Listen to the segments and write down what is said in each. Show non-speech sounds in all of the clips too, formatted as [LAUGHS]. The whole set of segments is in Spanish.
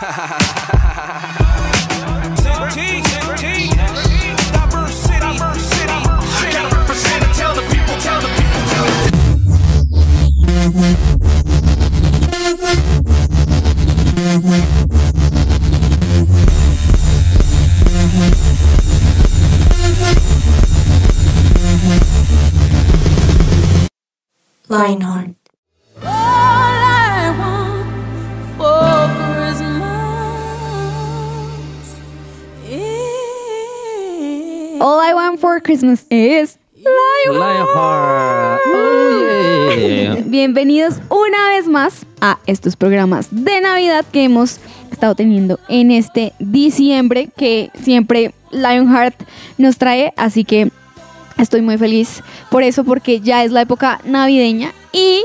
Ha ha ha ha ha ha Christmas is Lionheart. Oh, yeah. Bienvenidos una vez más a estos programas de Navidad que hemos estado teniendo en este diciembre que siempre Lionheart nos trae, así que estoy muy feliz por eso porque ya es la época navideña y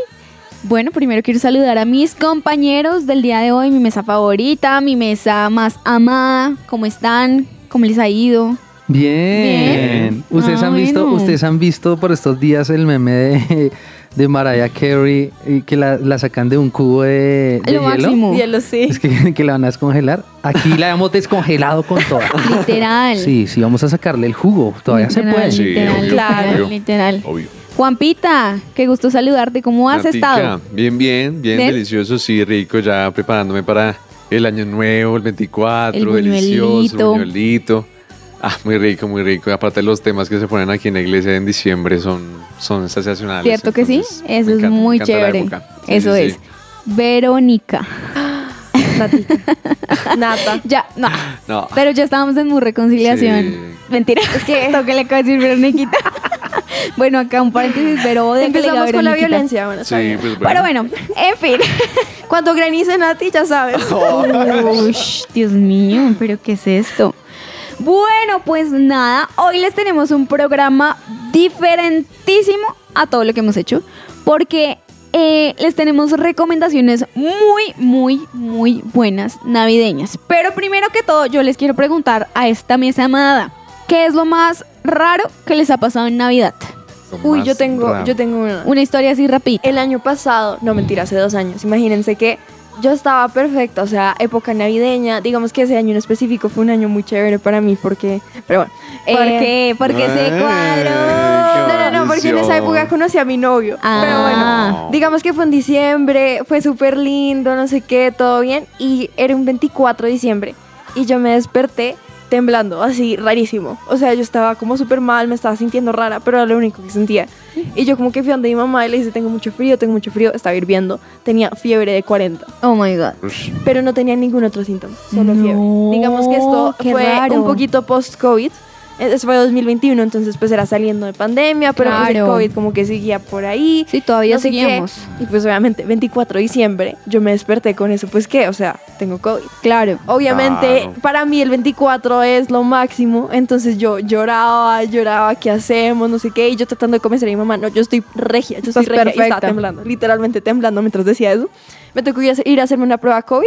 bueno, primero quiero saludar a mis compañeros del día de hoy, mi mesa favorita, mi mesa más amada, ¿cómo están? ¿Cómo les ha ido? Bien. Bien. ¿Ustedes Ah, han visto, bueno. ustedes han visto por estos días el meme de, de Mariah Carey y que la, la sacan de un cubo de, de Lo hielo? máximo. Hielo, sí. Es que, [LAUGHS] que la van a descongelar. Aquí la hemos descongelado con toda. Literal. Sí, sí, vamos a sacarle el jugo. Todavía se Literal, puede. Sí, literal, obvio, literal, obvio. literal. Obvio. Juanpita, qué gusto saludarte. ¿Cómo has Natica, estado? Bien, bien, bien, ¿Bien? delicioso, sí, rico, ya preparándome para el año nuevo, el 24, El delicioso, buñuelito. Ah, muy rico, muy rico. Y aparte los temas que se ponen aquí en la iglesia en diciembre son, son sensacionales. ¿Cierto que sí? entonces, Eso es encanta, muy chévere. Sí, Eso sí, es. sí. Verónica. [GASPS] [LAUGHS] Nata. Ya, no. No. Pero ya estábamos en muy reconciliación. Sí. Mentira. Es que [LAUGHS] lo que le acaba de decir Veroniquita. [LAUGHS] bueno, acá un paréntesis, pero que diga Empezamos con la violencia. Bueno, Sí, pues Pero bueno, en fin. Cuando granice Nati, ya sabes. Ush, Dios mío, pero ¿qué es esto? Bueno, pues nada, hoy les tenemos un programa diferentísimo a todo lo que hemos hecho, porque eh, les tenemos recomendaciones muy, muy, muy buenas navideñas. Pero primero que todo, yo les quiero preguntar a esta mesa amada, ¿qué es lo más raro que les ha pasado en Navidad? Uy, yo tengo, raro. yo tengo una. Una historia así rapidita. El año pasado, no mentira, hace dos años. Imagínense que yo estaba perfecta, o sea, época navideña. Digamos que ese año en específico fue un año muy chévere para mí porque, pero bueno. ¿Por eh, qué? Porque se Ay, cuadró. No, no, no, porque en esa época conocí a mi novio. Ah. Pero bueno, digamos que fue en diciembre, fue súper lindo, no sé qué, todo bien. Y era un 24 de diciembre. Y yo me desperté temblando, así, rarísimo. O sea, yo estaba como súper mal, me estaba sintiendo rara, pero era lo único que sentía. Y yo como que fui a donde mi mamá y le dije, tengo mucho frío, tengo mucho frío, estaba hirviendo. Tenía fiebre de 40, Oh my god. Pero no tenía ningún otro síntoma, solo No, fiebre. Digamos que esto fue raro. un poquito post-COVID. Eso fue 2021, entonces pues era saliendo de pandemia, pero pues el Claro. COVID como que seguía por ahí. Sí, todavía no sé qué. seguimos. Y pues obviamente 24 de diciembre yo me desperté con eso, pues qué, o sea, tengo COVID. Claro. Obviamente Claro. para mí el 24 es lo máximo, entonces yo lloraba, lloraba, ¿qué hacemos? No sé qué, y yo tratando de convencer a mi mamá, no, yo estoy regia, yo estoy regia, y perfecta. estaba temblando, literalmente temblando mientras decía eso. Me tocó ir a hacerme una prueba COVID,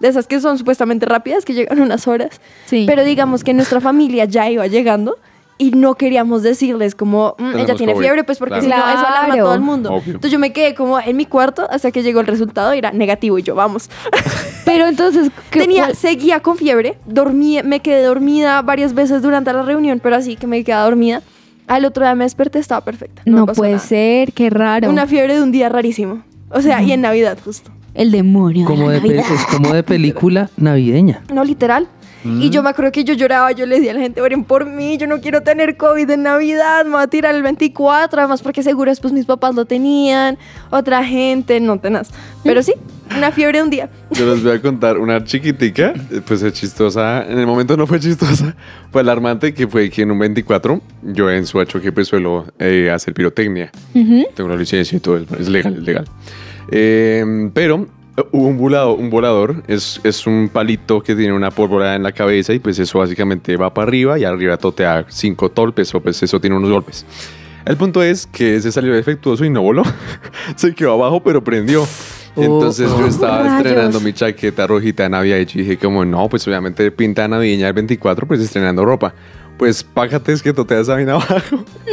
de esas que son supuestamente rápidas, que llegan unas horas. Sí. Pero digamos que nuestra familia ya iba llegando y no queríamos decirles como, "Mm, ella tiene COVID". fiebre, pues porque Claro. si no, eso alarma a todo el mundo. Obvio. Entonces yo me quedé como en mi cuarto hasta que llegó el resultado y era negativo y yo, vamos. [LAUGHS] Pero entonces, ¿qué- Tenía, cuál- seguía con fiebre, dormí, me quedé dormida varias veces durante la reunión, pero así que me quedaba dormida. Al otro día me desperté, estaba perfecta. no, pasó puede nada. ser, qué raro. Una fiebre de un día rarísimo. O sea, y en Navidad justo. El demonio. Como de de la Navidad. es como de película navideña. No, literal. Y yo me acuerdo que yo lloraba, yo le decía a la gente, oren por mí, yo no quiero tener COVID en Navidad, me voy a tirar el 24, además porque seguro después mis papás lo tenían, otra gente, no tenaz. Pero sí, una fiebre de un día. Yo les voy a contar una chiquitica, eh, pues es chistosa. En el momento no fue chistosa, [LAUGHS] fue alarmante que fue que en un 24, yo en su que pues suelo eh, hacer pirotecnia. Ujú. Tengo la licencia y todo, es, es legal, es legal. Eh, pero eh, un volador, un volador es, es un palito que tiene una pólvora en la cabeza y pues eso básicamente va para arriba y arriba totea cinco tolpes o pues eso tiene unos golpes. El punto es que se salió defectuoso y no voló. [LAUGHS] se quedó abajo pero prendió. Entonces yo estaba estrenando mi chaqueta rojita de Navidad y dije como no, pues obviamente pinta navideña el 24 pues estrenando ropa. Pues págate es que totea esa vaina abajo.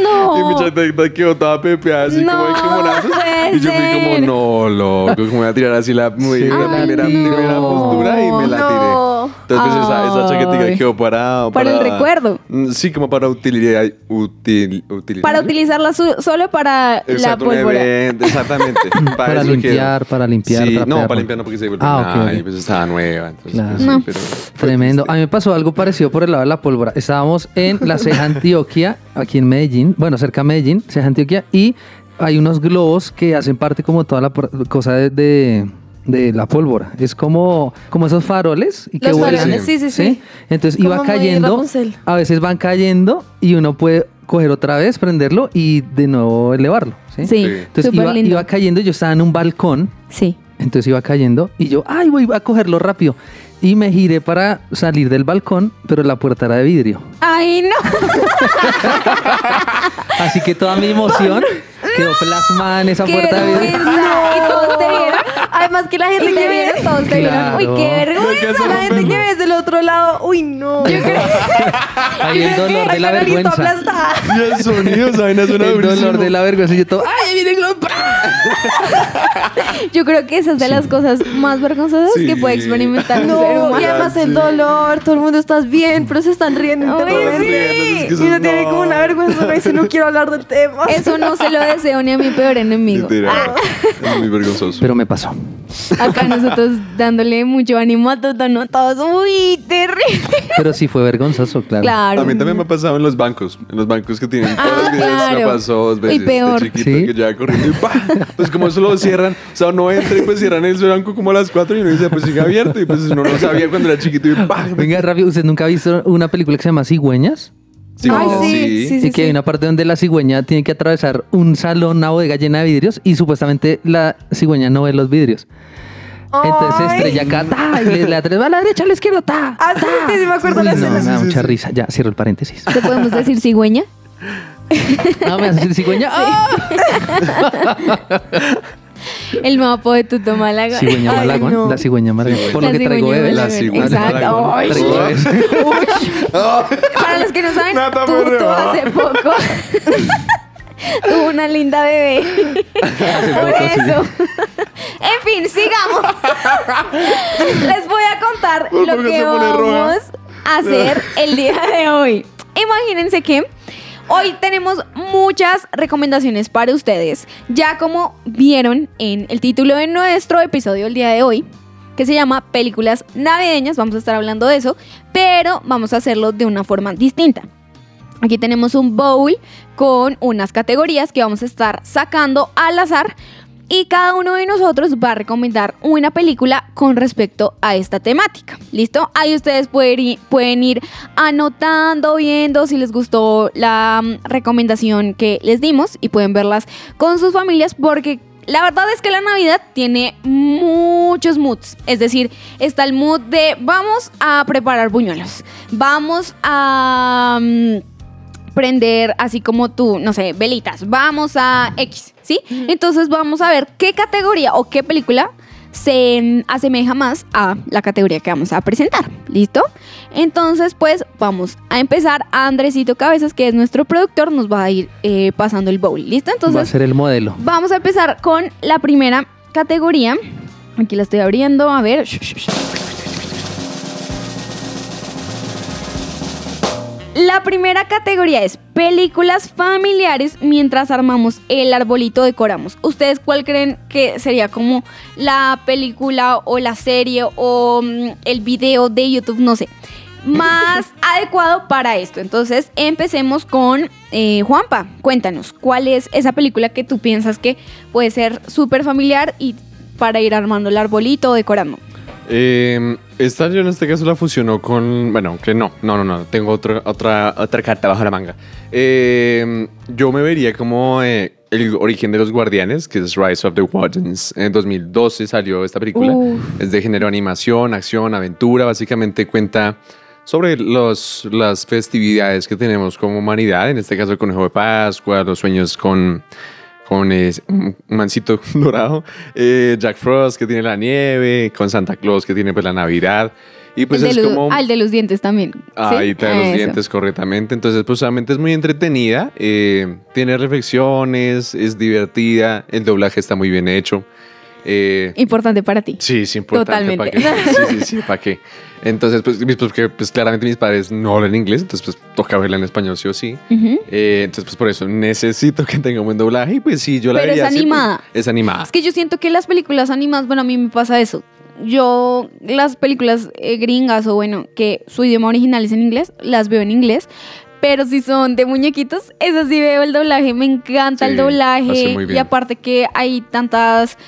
No. [LAUGHS] Y mi chaqueta quedó toda pepeada así como de No, quemonazos. puede Y yo fui como, no, loco, como voy a tirar así la, muy- Sí. la Ay, primera, no. primera postura y me la tiré. No. Entonces pues, esa, esa chaquetica quedó para, Para el recuerdo. Mm, Sí, como para utilidad. Util, utilidad. Para utilizarla su- solo para la Exacto, pólvora. evento, exactamente. [LAUGHS] Para eso limpiar, para limpiar, Sí, no, para ¿no? limpiar no porque se vuelve Ah, nada ok, ok. y pues estaba nueva. Entonces, Claro. pues, sí, No. pero fue Tremendo. triste. A mí me pasó algo parecido por el lado de la pólvora. Estábamos en la Ceja Antioquia, aquí en Medellín, bueno, cerca de Medellín, Ceja Antioquia, y hay unos globos que hacen parte como toda la cosa de, de- de la pólvora. Es como, como esos faroles y que Los vuelan. faroles, sí, sí, sí. Entonces Como iba cayendo, a veces van cayendo y uno puede coger otra vez, prenderlo y de nuevo elevarlo. Sí. Sí, Entonces iba, iba cayendo, yo estaba en un balcón Sí. entonces iba cayendo y yo, ay, voy a cogerlo rápido. Y me giré para salir del balcón, pero la puerta era de vidrio. Ay, no. [LAUGHS] Así que toda mi emoción quedó plasmada en esa puerta de vidrio. vergüenza. [LAUGHS] ¿Y todos te vieron? Además que la gente ¿Y que vieron? Todos te vieron. Uy, qué vergüenza. la gente que ves del otro lado, uy, no. [LAUGHS] Ahí el dolor de la vergüenza. Y el sonido, esa vaina suena El dolor de la vergüenza. Y yo todo, ay, viene. [LAUGHS] Yo creo que esa es de las cosas más vergonzosas Sí. que puede experimentar un ser No, humano. y además el dolor, todo el mundo estás bien, pero se están riendo internamente. sí. Es Y uno es- tiene no. como una vergüenza, me dice, no quiero hablar del tema. [LAUGHS] Eso no se lo deseo ni a mi peor enemigo. Ah, Es muy vergonzoso. Pero me pasó. Acá nosotros dándole mucho ánimo a todos, ¿no? todos. Uy, terrible. Pero sí fue vergonzoso, claro. Claro. A mí también me ha pasado en los bancos. En los bancos que tienen todos Ah, los videos me claro. pasó dos Y veces. peor. De chiquito ¿Sí? que ya corriendo y ¡pah! Pues como eso lo cierran, o sea, uno entra y pues cierran el banco como a las 4 y uno dice, pues sigue abierto. Y pues uno no sabía cuando era chiquito y ¡pah! Venga, rápido, ¿usted nunca ha visto una película que se llama Cigüeñas? Sí, Ay, sí, sí, y que hay una parte donde la cigüeña tiene que atravesar un salón, una bodega llena de vidrios y supuestamente la cigüeña no ve los vidrios. Entonces estrella acá, ta, y le, le atreva a la derecha, a la izquierda, ta. Ah, sí, sí, sí, me acuerdo Uy, la no, escena. me da mucha risa. Ya, cierro el paréntesis. ¿Te podemos decir cigüeña? No, [LAUGHS] me vas a decir cigüeña. ¡Ah! [LAUGHS] [LAUGHS] El mapa de Tuto Málaga. Cigüeña Malagón, no. la cigüeña Malagón. Por lo que traigo bebés. La cigüeña Exacto. Ay. Para los que no saben, [LAUGHS] Nata Tuto hace poco [LAUGHS] tuvo una linda bebé. Por poco, sí. eso. En fin, sigamos. Les voy a contar ¿Por lo que vamos a hacer el día de hoy. Imagínense que hoy tenemos muchas recomendaciones para ustedes. Ya como vieron en el título de nuestro episodio el día de hoy, que se llama Películas Navideñas, vamos a estar hablando de eso, pero vamos a hacerlo de una forma distinta. Aquí tenemos un bowl con unas categorías que vamos a estar sacando al azar y cada uno de nosotros va a recomendar una película con respecto a esta temática. ¿Listo? Ahí ustedes pueden ir, anotando, viendo si les gustó la mm, recomendación que les dimos y pueden verlas con sus familias porque la verdad es que la Navidad tiene muchos moods. Es decir, está el mood de vamos a preparar buñuelos. Vamos a... mm, prender así como tú, no sé, velitas. Vamos a X, ¿sí? Entonces vamos a ver qué categoría o qué película se asemeja más a la categoría que vamos a presentar. ¿Listo? Entonces, pues vamos a empezar. Andresito Cabezas, que es nuestro productor, nos va a ir eh, pasando el bowl. ¿Listo? Va a Entonces, ser el modelo. vamos a empezar con la primera categoría. Aquí la estoy abriendo. A ver. La primera categoría es películas familiares mientras armamos el arbolito decoramos. ¿Ustedes cuál creen que sería como la película o la serie o mm, el video de YouTube? No sé. Más [LAUGHS] adecuado para esto. Entonces empecemos con eh, Juanpa. Cuéntanos, ¿cuál es esa película que tú piensas que puede ser súper familiar y para ir armando el arbolito o decorando? Eh, esta yo en este caso la fusionó con. Bueno, que no, no, no, no. Tengo otra, otra, otra carta bajo la manga. Eh, yo me vería como eh, el origen de los guardianes, que es Rise of the Guardians. En 2012 salió esta película. Es de género animación, acción, aventura. Básicamente cuenta sobre los, las festividades que tenemos como humanidad. En este caso, el conejo de Pascua, los sueños con con es- un mancito [LAUGHS] dorado, eh, Jack Frost que tiene la nieve, con Santa Claus que tiene pues la Navidad. Y pues el es los, como... ah, el de los dientes también. Ahí da los Eso. dientes correctamente. Entonces, pues solamente es muy entretenida, eh, tiene reflexiones, es divertida, el doblaje está muy bien hecho. Eh, Importante para ti. sí, es importante. ¿para Totalmente. qué? Sí, sí, sí, ¿para qué? [LAUGHS] Entonces, pues, mis- pues, pues, claramente mis padres no hablan inglés, entonces pues toca verla en español sí o sí. Eh, entonces, pues por eso necesito que tenga un buen doblaje y pues sí, yo la Pero es así, pues, animada. es animada. Es que yo siento que las películas animadas, bueno, a mí me pasa eso. Yo, las películas eh, gringas o bueno, que su idioma original es en inglés, las veo en inglés. Pero si son de muñequitos, esas sí veo el doblaje. Me encanta Sí, el doblaje. muy Y aparte que hay tantas,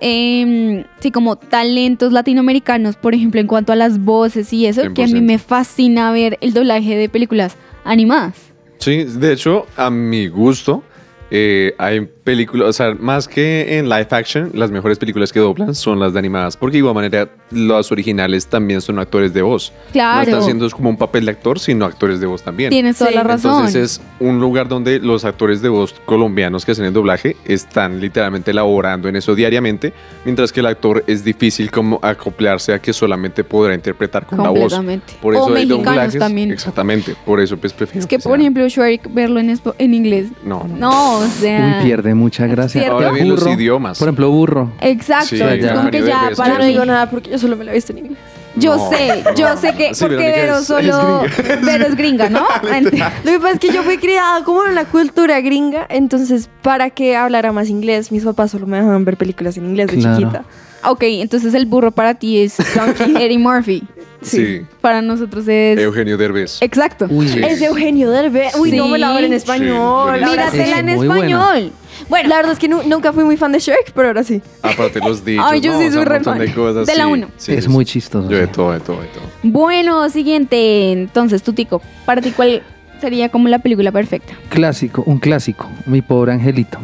em, sí, como talentos latinoamericanos, por ejemplo, en cuanto a las voces y eso, que a mí 100%. me fascina ver el doblaje de películas animadas. Sí, de hecho, a mi gusto, eh, hay películas, o sea, más que en live action, las mejores películas que doblan son las de animadas, porque de igual manera los originales también son actores de voz. No Claro. están haciendo como un papel de actor, sino actores de voz también. Tienes toda Sí. la razón. Entonces es un lugar donde los actores de voz colombianos que hacen el doblaje están literalmente laborando en eso diariamente, mientras que el actor es difícil como acoplarse a que solamente podrá interpretar con la voz. Completamente. Por O eso hay mexicanos doblajes. también. Exactamente, por eso pues prefiero Es que, sea- por ejemplo, Shrek, verlo en, en inglés. no, no. No, o sea. Pierde mucha gracia. ¿Cierto? Ahora bien los idiomas. Por ejemplo, burro. Exacto. Sí, es como que ya para Yo no digo nada porque yo solo me la he visto en inglés. Yo No, sé, yo sé que. Sí, porque Vero solo. es gringa. [LAUGHS] Vero es gringa, ¿no? [LAUGHS] Lo que pasa es que yo fui criada como en una cultura gringa, entonces para que hablara más inglés, mis papás solo me dejaban ver películas en inglés de Claro. chiquita. ok, entonces el burro para ti es [LAUGHS] Eddie Murphy. Sí. Para nosotros es. Eugenio Derbez. Exacto. Uy, Sí. Es Eugenio Derbez. Uy, no me la hablo en español. Míratela en buena. Bueno, La verdad es que nu- nunca fui muy fan de Shrek, pero ahora sí. Aparte los dichos, [LAUGHS] Ay, yo ¿no? sí O sea, soy un re montón fan. de cosas. De la sí. uno. Sí, es sí, muy sí. chistoso. Yo de sí. todo, de todo, de todo. bueno, siguiente. Entonces, tú, Tico, para ti, ¿cuál sería como la película perfecta? Clásico, un clásico. Mi pobre angelito.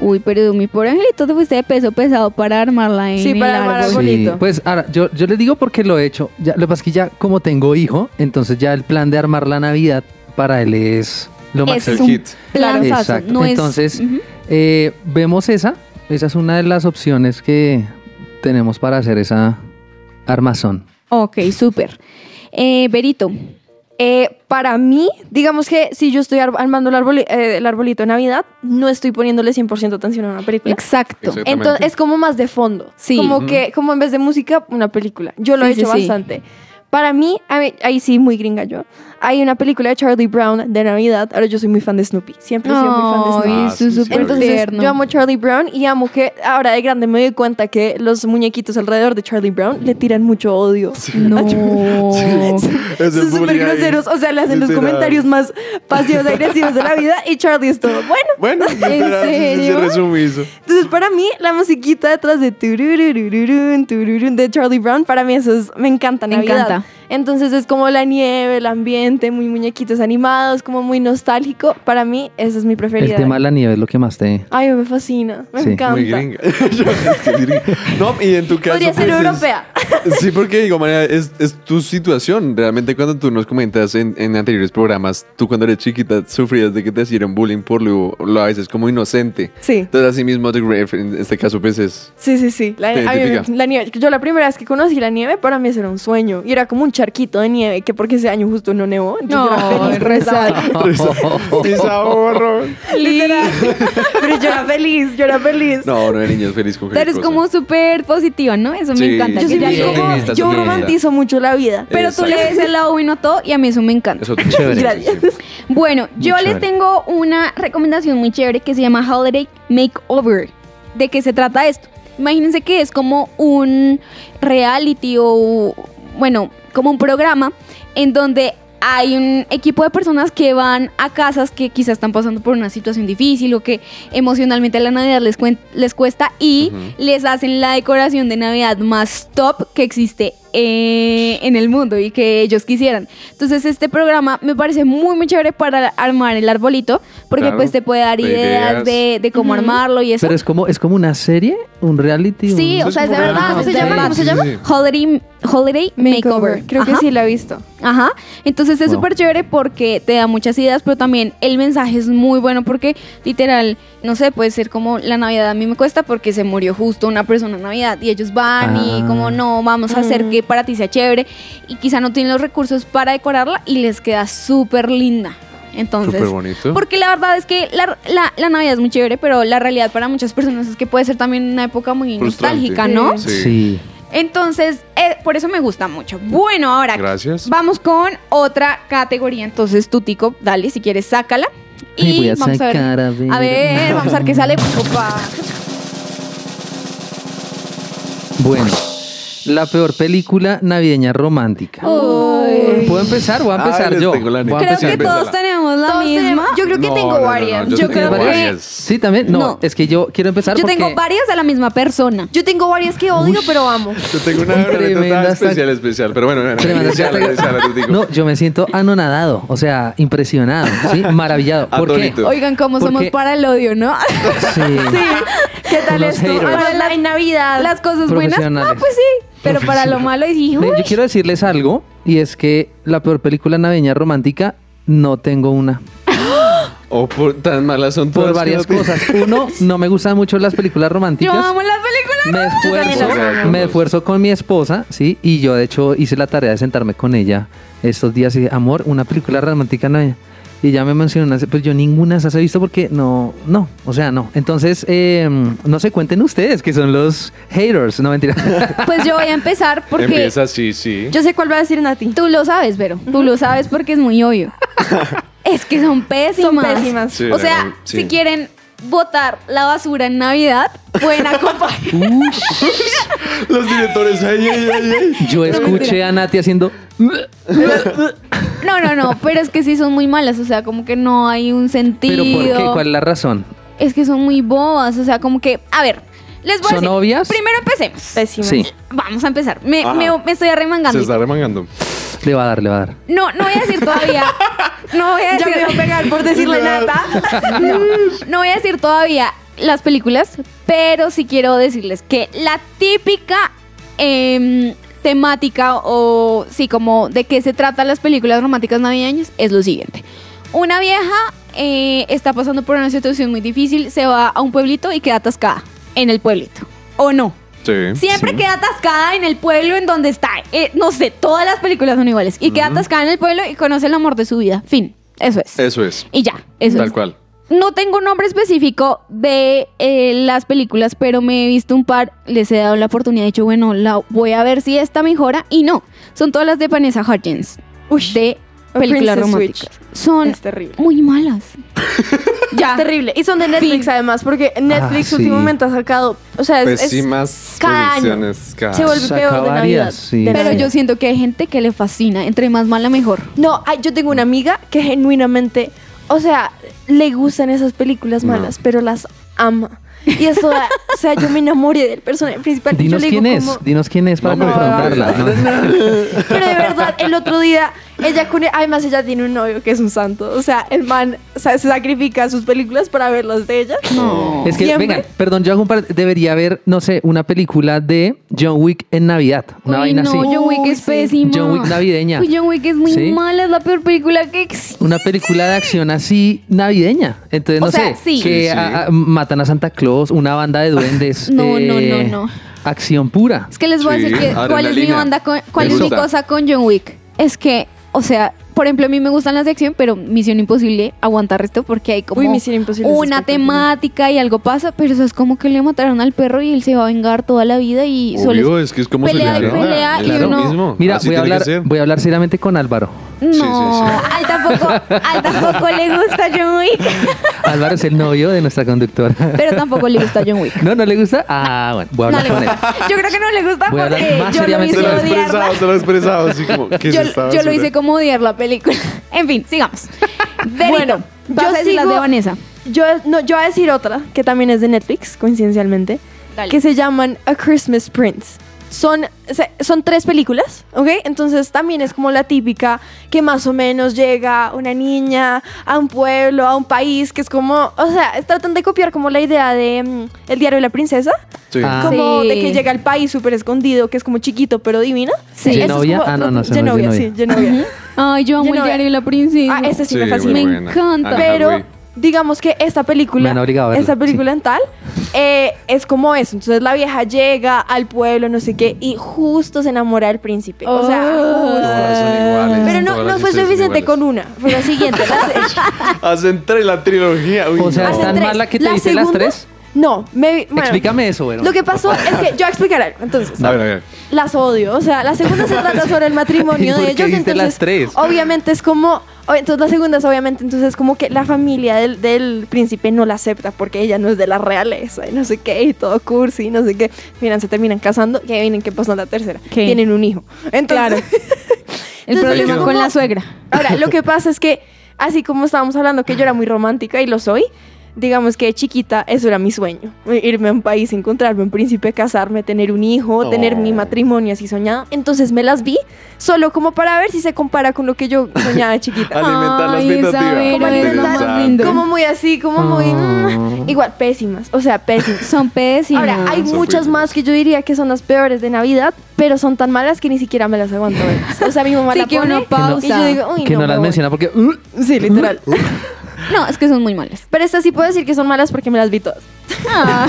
Uy, pero mi pobre angelito te fuiste de peso pesado para armarla en Sí, el para armar árbol. algo. Bonito. Pues ahora, yo, yo les digo porque lo he hecho. Ya, lo que pasa es que ya como tengo hijo, entonces ya el plan de armar la Navidad para él es lo es El un hit. planazo, Exacto. no es- Entonces, Ujú. eh, vemos esa. Esa es una de las opciones que tenemos para hacer esa armazón. Ok, súper. Eh, Berito, Eh, para mí, digamos que si yo estoy ar- armando el, arboli- eh, el arbolito de Navidad, no estoy poniéndole 100% atención a una película. exacto. Entonces es como más de fondo. Sí. Como Ujú. que, como en vez de música, una película. Yo lo Sí, he hecho sí, sí. bastante. Para mí, a mí- ahí sí, muy gringa yo. Hay una película de Charlie Brown de Navidad. Ahora yo soy muy fan de Snoopy. Siempre he sido muy fan de Snoopy. Ay, Ah, sí, sí. súper Entonces, tierno. yo amo Charlie Brown y amo que ahora de grande me doy cuenta que los muñequitos alrededor de Charlie Brown le tiran mucho odio. [LAUGHS] No. Es Son súper groseros. O sea, le hacen los comentarios más pasivos agresivos de la vida y Charlie es todo. Bueno, Bueno, sí, sí, sí, serio? entonces para mí la musiquita detrás de tururun de Charlie Brown, para mí eso es, me encanta Me Navidad. encanta. Entonces es como la nieve, el ambiente, muy muñequitos animados, como muy nostálgico. Para mí esa es mi preferida. El tema de la nieve es lo que más te... Ay, me fascina, me Sí. encanta. Muy gringa. [LAUGHS] Yo, es que gringa. No, y en tu caso. Podría ser pues, es- europea. Sí, porque digo, manera, es, es tu situación. Realmente cuando tú nos comentas en, en anteriores programas, tú cuando eres chiquita sufrías de que te hicieran bullying por lo, lo a veces como inocente. Sí. Entonces así mismo The Grave, en este caso pues es... Sí, sí, sí. La, mí la nieve. Yo la primera vez que conocí la nieve, para mí eso era un sueño. Y era como un charquito de nieve, que porque ese año justo no nevó. Era No, rezar. ¡Pizarro! [LAUGHS] Literal. Pero yo era feliz, yo era feliz. No, no de niños feliz con Pero es como súper positiva, ¿no? Eso me encanta. Yo soy muy como- romantizo mucho la vida. Pero tú le ves el lado bueno a todo y a mí eso me encanta. Eso Chévere. Gracias. Bueno, yo les tengo una recomendación muy chévere que se llama Holiday Makeover. ¿De qué se trata esto? Imagínense que es como un reality o, bueno, como un programa en donde hay un equipo de personas que van a casas que quizás están pasando por una situación difícil o que emocionalmente la Navidad les, les cuesta y les hacen la decoración de Navidad más top que existe eh, en el mundo y que ellos quisieran. Entonces este programa me parece muy muy chévere para armar el arbolito porque Claro, pues te puede dar de ideas, ideas. de, de cómo Ujú. armarlo y eso. Pero es como, es como una serie, un reality. Sí, un- o sea, es de verdad. ¿Cómo se Sí, llama? sí, ¿Cómo se sí, llama? sí. Holiday, Holiday Makeover. Creo que Ajá. sí la he visto. Ajá. Entonces es Wow. súper chévere porque te da muchas ideas, pero también el mensaje es muy bueno porque literal no sé, puede ser como la Navidad a mí me cuesta porque se murió justo una persona en Navidad y ellos van y Ah. como no, vamos a hacer que para ti sea chévere y quizá no tienen los recursos para decorarla y les queda súper linda. Entonces, Súper bonito. porque la verdad es que la, la- la Navidad es muy chévere, pero la realidad para muchas personas es que puede ser también una época muy Frustrante. nostálgica, ¿no? Sí. Sí. Entonces, eh, por eso me gusta mucho. Bueno, ahora Gracias. vamos con otra categoría. Entonces, tú, Tico, dale, si quieres, sácala. Y voy a vamos a ver. sacar, a ver. A ver, vamos a ver qué sale. Opa. Bueno, la peor película navideña romántica. Uy. ¿Puedo empezar? Voy a Ay, empezar les yo. tengo la Voy a Creo empezar que todos tenemos la misma. tenemos- yo creo que No, tengo no, no, no, varias. yo Yo tengo creo que- varias. Sí, también. No, No. es que yo quiero empezar Yo porque... tengo varias de la misma persona. Yo tengo varias que odio, pero amo. Yo tengo una sac- especial, especial. Pero bueno, Tremenda especial, especial. No, yo me siento anonadado, o sea, impresionado, ¿sí? [LAUGHS] Maravillado. ¿Por qué? Oigan, cómo Porque- somos para el odio, ¿no? Sí. [LAUGHS] ¿Qué tal Unos esto? Ahora la en Navidad. Las cosas buenas, no, pues sí. Pero para lo malo, dije, Ve, uy. Yo quiero decirles algo, y es que la peor película navideña romántica no tengo una. [GASPS] O por tan malas son todas. Por varias que no te- cosas. Uno, no me gustan mucho las películas Yo románticas. amo las películas. Me también esfuerzo, las amo. me esfuerzo con mi esposa, ¿sí? Y yo, de hecho, hice la tarea de sentarme con ella estos días y dije, amor, una película romántica navideña. Y ya me mencionó, una, pues yo ninguna de esas he visto porque no, no, o sea, no. Entonces, eh, no se cuenten ustedes que son los haters, no mentira. [LAUGHS] Pues yo voy a empezar porque Empieza, sí, sí. Yo sé cuál va a decir Nati. tú lo sabes, pero tú lo sabes porque es muy obvio. [LAUGHS] es que son pésimas. Son pésimas. Sí, o sea, sí. si quieren botar la basura en Navidad, pueden [LAUGHS] acompañar. Los directores, ay, ay, ay, ay. Yo escuché a Nati haciendo... No, no, no, pero es que sí son muy malas, o sea, como que no hay un sentido. ¿Pero por qué? ¿Cuál es la razón? Es que son muy bobas, o sea, como que, a ver, les voy a ¿Son decir. obvias? Primero empecemos. Pésimas. Sí, Vamos a empezar. Me, Ajá. me- me estoy arremangando. Se está remangando. Le va a dar, le va a dar. No, no voy a decir todavía. No voy a [LAUGHS] Ya decir. me voy a pegar por decirle [LAUGHS] nada. No, no voy a decir todavía las películas, pero sí quiero decirles que la típica em, temática o sí, como de qué se tratan las películas románticas navideñas es lo siguiente. Una vieja eh, está pasando por una situación muy difícil, se va a un pueblito y queda atascada en el pueblito. ¿O no? Sí. Siempre Sí. queda atascada en el pueblo en donde está. Eh, no sé, todas las películas son iguales. Y queda atascada en el pueblo y conoce el amor de su vida. Fin. Eso es. Eso es. Y ya, eso Tal es. cual. No tengo un nombre específico de eh, las películas, pero me he visto un par, les he dado la oportunidad, he dicho, bueno, la voy a ver si esta mejora. Y no, son todas las de Vanessa Hudgens, Uy, de películas Princess románticas. Switch. Son es terrible. muy malas. [LAUGHS] ya. Es terrible. Y son de Netflix Fin. además, porque Netflix Ah, sí. últimamente ha sacado, o sea, es, es- Pésimas cada año producciones. cada- se vuelve Saca peor de varias, Navidad. sí. de Pero Navidad. yo siento que hay gente que le fascina. Entre más mala, mejor. No, ay, yo tengo una amiga que genuinamente, o sea, le gustan esas películas No. malas, pero las ama. Y eso, da- o sea, yo me enamoré del personaje principal. yo Dinos le digo quién es, como- dinos quién es para No, confrontarla. no, ¿no? Pero de verdad, el otro día, ella con además ella tiene un novio que es un santo. O sea, el man o sea, se sacrifica sus películas para ver las de ella. No. Es que, Siempre. vengan, perdón, yo hago un par- debería haber, no sé, una película de John Wick en Navidad. Una Uy, vaina no, así. John Wick es sí. pésima. John Wick navideña. Uy, John Wick es muy Sí. mala, es la peor película que existe. Una película de acción así navideña. Entonces, O no sea, sé, sí. que Sí, sí. a- a- matan a Santa Claus, una banda de duendes. [LAUGHS] No, no, no, no. Acción pura. Es que les voy Sí, a decir que, cuál es mi banda con, cuál Me es mi cosa con John Wick. Es que, o sea, por ejemplo, a mí me gustan las de acción, pero Misión Imposible aguantar esto porque hay como Uy, Misión Imposible es una temática y algo pasa, pero eso es como que le mataron al perro y él se va a vengar toda la vida y solo Obvio, es que es como pelea se y le pelea y Es lo uno- mismo. Mira, Así voy a, hablar, voy a hablar seriamente con Álvaro. No, Sí, sí, sí. A, él tampoco, a él tampoco le gusta John Wick, Álvaro es el novio de nuestra conductora. pero tampoco le gusta John Wick. ¿No? ¿No le gusta? Ah, bueno, voy a No hablar le con él. Yo creo que no le gusta Voy porque yo lo hice Se lo he odiarla. expresado, se lo he expresado, así como, ¿qué yo, yo lo hice como odiar la película. En fin, sigamos. [LAUGHS] Verito, Bueno, vas yo a decir las sigo- de Vanessa. Yo, no, yo voy a decir otra, que también es de Netflix, coincidencialmente, Dale. que se llaman A Christmas Prince. Son, son tres películas, ¿ok? Entonces también es como la típica que más o menos llega una niña a un pueblo, a un país, que es como, o sea, tratan de copiar como la idea de mm, El diario de la princesa, Sí. Ah. como Sí. de que llega al país súper escogido, que es como chiquito pero divino. Sí. eso es ¿Genovia? como- Ah, no, no, ese no es Genovia, Genovia. sí, Genovia. Ay, yo amo el Genovia. diario de la princesa. Ah, ese sí, me muy fascina. Me encanta. Pero. Digamos que esta Me película, a esta película en tal, eh, es como eso. Entonces la vieja llega al pueblo, no sé qué, y justo se enamora del príncipe. O sea, Oh. justo. Iguales. Pero no, no fue suficiente con una. Fue la siguiente. la- [LAUGHS] Hacen tres la trilogía. Uy, O sea, no. ¿es tan mala que te La dice las tres? No, me, bueno, Explícame eso, bueno. Lo que pasó es que yo voy a explicar algo. Entonces, A ver, a ver. las odio. O sea, la segunda se trata sobre el [LAUGHS] ¿Y matrimonio de ellos. Entonces, las tres? obviamente es como. o- Entonces, la segunda es obviamente, entonces, como que la familia del, del príncipe no la acepta porque ella no es de la realeza y no sé qué, y todo cursi y no sé qué. Final se terminan casando y ahí vienen qué pasó en la tercera. ¿Qué? Tienen un hijo. Entonces, El [LAUGHS] Entonces, problema con la suegra. Ahora, lo que pasa es que, así como estábamos hablando que yo era muy romántica y lo soy, digamos que de chiquita eso era mi sueño. Irme a un país, encontrarme un príncipe, casarme, tener un hijo, tener mi Oh. matrimonio así soñado. Entonces me las vi solo como para ver si se compara con lo que yo soñaba de chiquita. [LAUGHS] Alimentar la Ay, expectativa. Como alimentar-. Como muy así, como muy... Oh. mm, igual, pésimas. O sea, pésimas. Son pésimos. Ahora, hay Son muchas pésimas. más que yo diría que son las peores de Navidad, pero son tan malas que ni siquiera me las aguanto ver. O sea, mi mamá Sí, la que pone uno pausa. y yo digo, uy, que no, me las voy". menciona porque... uh, Sí, literal. No, es que son muy malas. Pero estas sí puedo decir que son malas porque me las vi todas. Ah,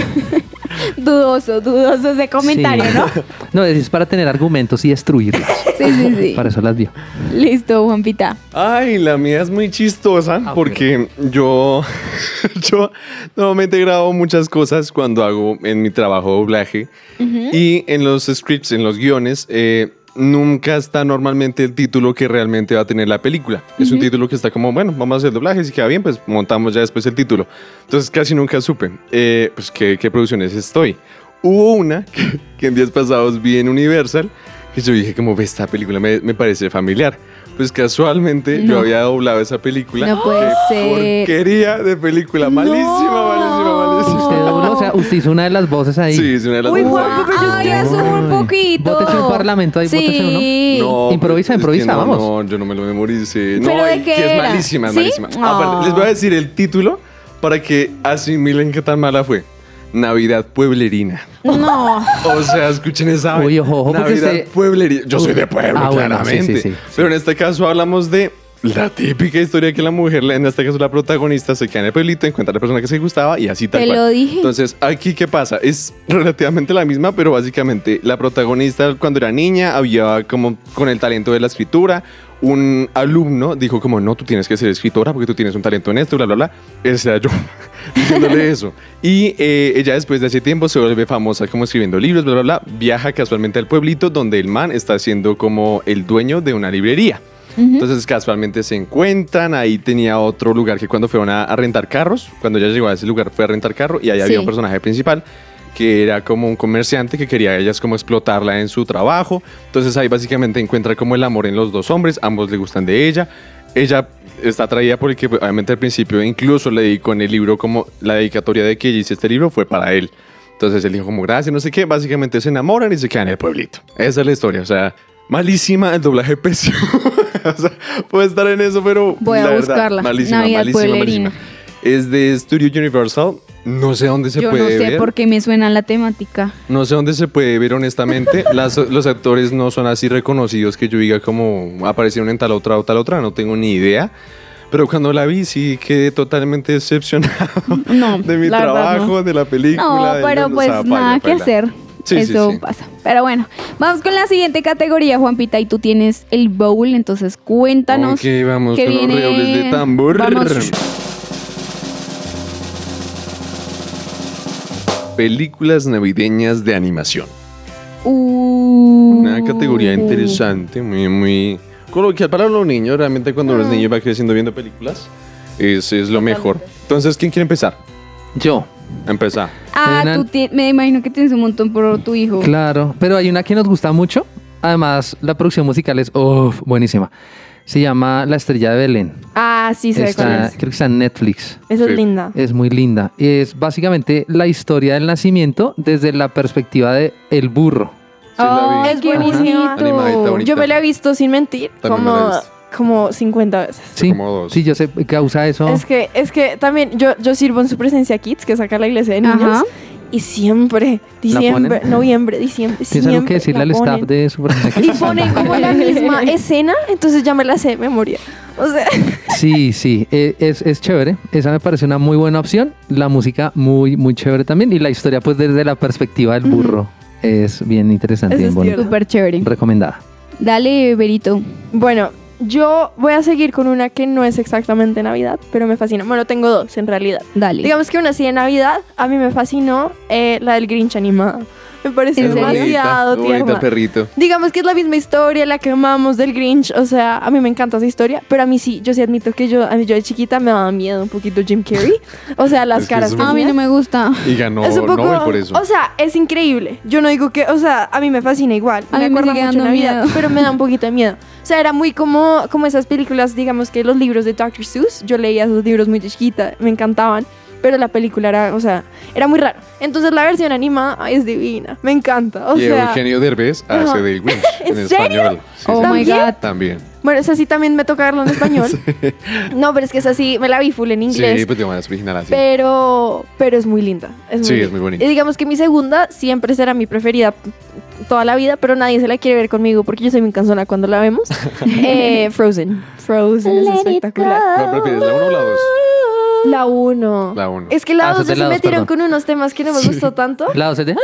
[LAUGHS] dudoso, dudoso ese comentario, sí. ¿no? [LAUGHS] No, es para tener argumentos y destruirlas. [LAUGHS] Sí, sí, sí. Para eso las vio. Listo, Juanpita. Ay, la mía es muy chistosa Ah, porque yo, yo normalmente grabo muchas cosas cuando hago en mi trabajo doblaje y en los scripts, en los guiones, eh, nunca está normalmente el título que realmente va a tener la película. Es un título que está como, bueno, vamos a hacer doblaje, si queda bien, pues montamos ya después el título. Entonces casi nunca supe, eh, pues, qué, qué producciones estoy. Hubo una [LAUGHS] que, que en días pasados vi en Universal y yo dije como, ve, esta película me, me parece familiar. Pues casualmente yo No. había doblado esa película. No puede ser. Porquería de película, malísima, malísima, malísima. O sea, usted hizo una de las voces ahí. Sí, es una de las Uy, dos. Juanpa, pero yo Ay, eso un poquito. Bótese un parlamento ahí, bótese uno. sí. No, Improvisa, es que improvisa, no, vamos. No, yo no me lo memoricé. ¿Pero no, de qué que es era? malísima, es ¿Sí? malísima. Ah. Aparte, les voy a decir el título para que asimilen qué tan mala fue. Navidad Pueblerina. No. [LAUGHS] O sea, escuchen esa. Uy, ojo, ojo, Navidad usted- Pueblerina. Yo soy de pueblo, Ah, bueno, claramente. sí, sí, sí, sí. Pero en este caso hablamos de la típica historia que la mujer, en este caso la protagonista, se queda en el pueblito, encuentra a la persona que se gustaba y así tal Te cual. lo dije. Entonces, aquí, ¿qué pasa? Es relativamente la misma, pero básicamente la protagonista cuando era niña había como con el talento de la escritura. Un alumno dijo como, no, tú tienes que ser escritora porque tú tienes un talento en esto, bla, bla, bla. Ese era yo diciéndole eso. Y eh, ella después de ese tiempo se vuelve famosa como escribiendo libros, bla, bla, bla. Viaja casualmente al pueblito donde el man está siendo como el dueño de una librería. Entonces casualmente se encuentran, ahí tenía otro lugar que cuando fueron a, a rentar carros, cuando ella llegó a ese lugar fue a rentar carro y ahí Sí. había un personaje principal que era como un comerciante que quería a ellas como explotarla en su trabajo. Entonces ahí básicamente encuentra como el amor en los dos hombres, ambos le gustan de ella. Ella está atraída porque obviamente al principio incluso le dedicó en el libro como la dedicatoria de que hice este libro fue para él. Entonces él dijo como gracias, no sé qué, básicamente se enamoran y se quedan en el pueblito. Esa es la historia, o sea, malísima, el doblaje [LAUGHS] pésimo. o sea, puede estar en eso, pero Voy a la verdad, buscarla. malísima, Navidad malísima, pueblerina. malísima. Es de Studio Universal, no sé dónde se Yo no puede sé ver. por qué me suena la temática. No sé dónde se puede ver honestamente. [LAUGHS] Las- los actores no son así reconocidos que yo diga como aparecieron en tal otra o tal otra, no tengo ni idea. Pero cuando la vi sí quedé totalmente decepcionado No, [LAUGHS] de mi verdad, trabajo, no. de la película. No, pero o pues sea, nada paila, que hacer. Sí, Eso sí. pasa. Pero bueno, vamos con la siguiente categoría, Juanpita, y tú tienes el bowl, entonces cuéntanos. Ok, vamos qué con los redobles de tambor. Vamos. Películas navideñas de animación. Uh. Una categoría interesante, muy, muy coloquial para los niños. Realmente cuando Ah. los niños van creciendo viendo películas, es, es lo mejor. Entonces, ¿quién quiere empezar? Yo. Empezar. Ah, Una- tú me imagino que tienes un montón por tu hijo. Claro, pero hay una que nos gusta mucho. Además, la producción musical es uf, buenísima. Se llama La Estrella de Belén. Ah, sí, cuál Está, es. creo que está en Netflix. Esa Sí. es linda. Es muy linda. Es básicamente la historia del nacimiento desde la perspectiva de el burro. Sí, vi. es buenísima. Yo me la he visto sin mentir También me la he como. Como 50 veces. Sí, sí, yo sé que causa eso. Es que, es que también yo, yo sirvo en su presencia Kids, que saca la iglesia de niños. Ajá. Y siempre, diciembre, noviembre, diciembre, ¿Tienes algo siempre que decirle al staff de su Y ponen como la [LAUGHS] misma escena, entonces ya me la sé de memoria. O sea, [LAUGHS] Sí, sí, eh, es, es chévere. Esa me parece una muy buena opción. La música muy, muy chévere también. Y la historia, pues desde la perspectiva del burro, es bien interesante, bien es bonita. cierto. Súper chévere. Recomendada. Dale, Berito. bueno, yo voy a seguir con una que no es exactamente Navidad, pero me fascina. Bueno, tengo dos en realidad. Dale. Digamos que una sí de Navidad, a mí me fascinó eh, la del Grinch animada. [LAUGHS] Me parece ¿En serio? demasiado bonita, perrito. Digamos que es la misma historia, la que amamos del Grinch. O sea, a mí me encanta esa historia, pero a mí sí, yo sí admito que yo, a mí yo de chiquita me daba miedo un poquito Jim Carrey. O sea, las Es caras es a mí no me gusta. Y ganó es un poco, Nobel por eso. o sea, es increíble. Yo no digo que, o sea, a mí me fascina igual. A me mí me acuerda sigue mucho Navidad, miedo. pero me da un poquito de miedo. O sea, era muy como, como esas películas, digamos que los libros de Dr. Seuss. Yo leía esos libros muy de chiquita, me encantaban. Pero la película era, o sea, era muy raro. Entonces la versión animada es divina. Me encanta. O y sea, Eugenio Derbez hace del Grinch [LAUGHS] en, español. Sí, Oh sí. my ¿También? God. También. bueno, esa sí también me toca verlo en español. [LAUGHS] No, pero es que esa sí me la vi full en inglés. Sí, pues de manera original así. Pero, pero es muy linda. Es muy Sí, es muy bonita. Y digamos que mi segunda siempre será mi preferida toda la vida, pero nadie se la quiere ver conmigo porque yo soy muy cansona cuando la vemos. [LAUGHS] Eh, Frozen. Frozen es espectacular. ¿Cuál prefieres, la 1 o la 2? La 1. La 1. Es que la Ah, 2 esa es de se la metieron perdón. con unos temas que no me gustó tanto. La dos es de-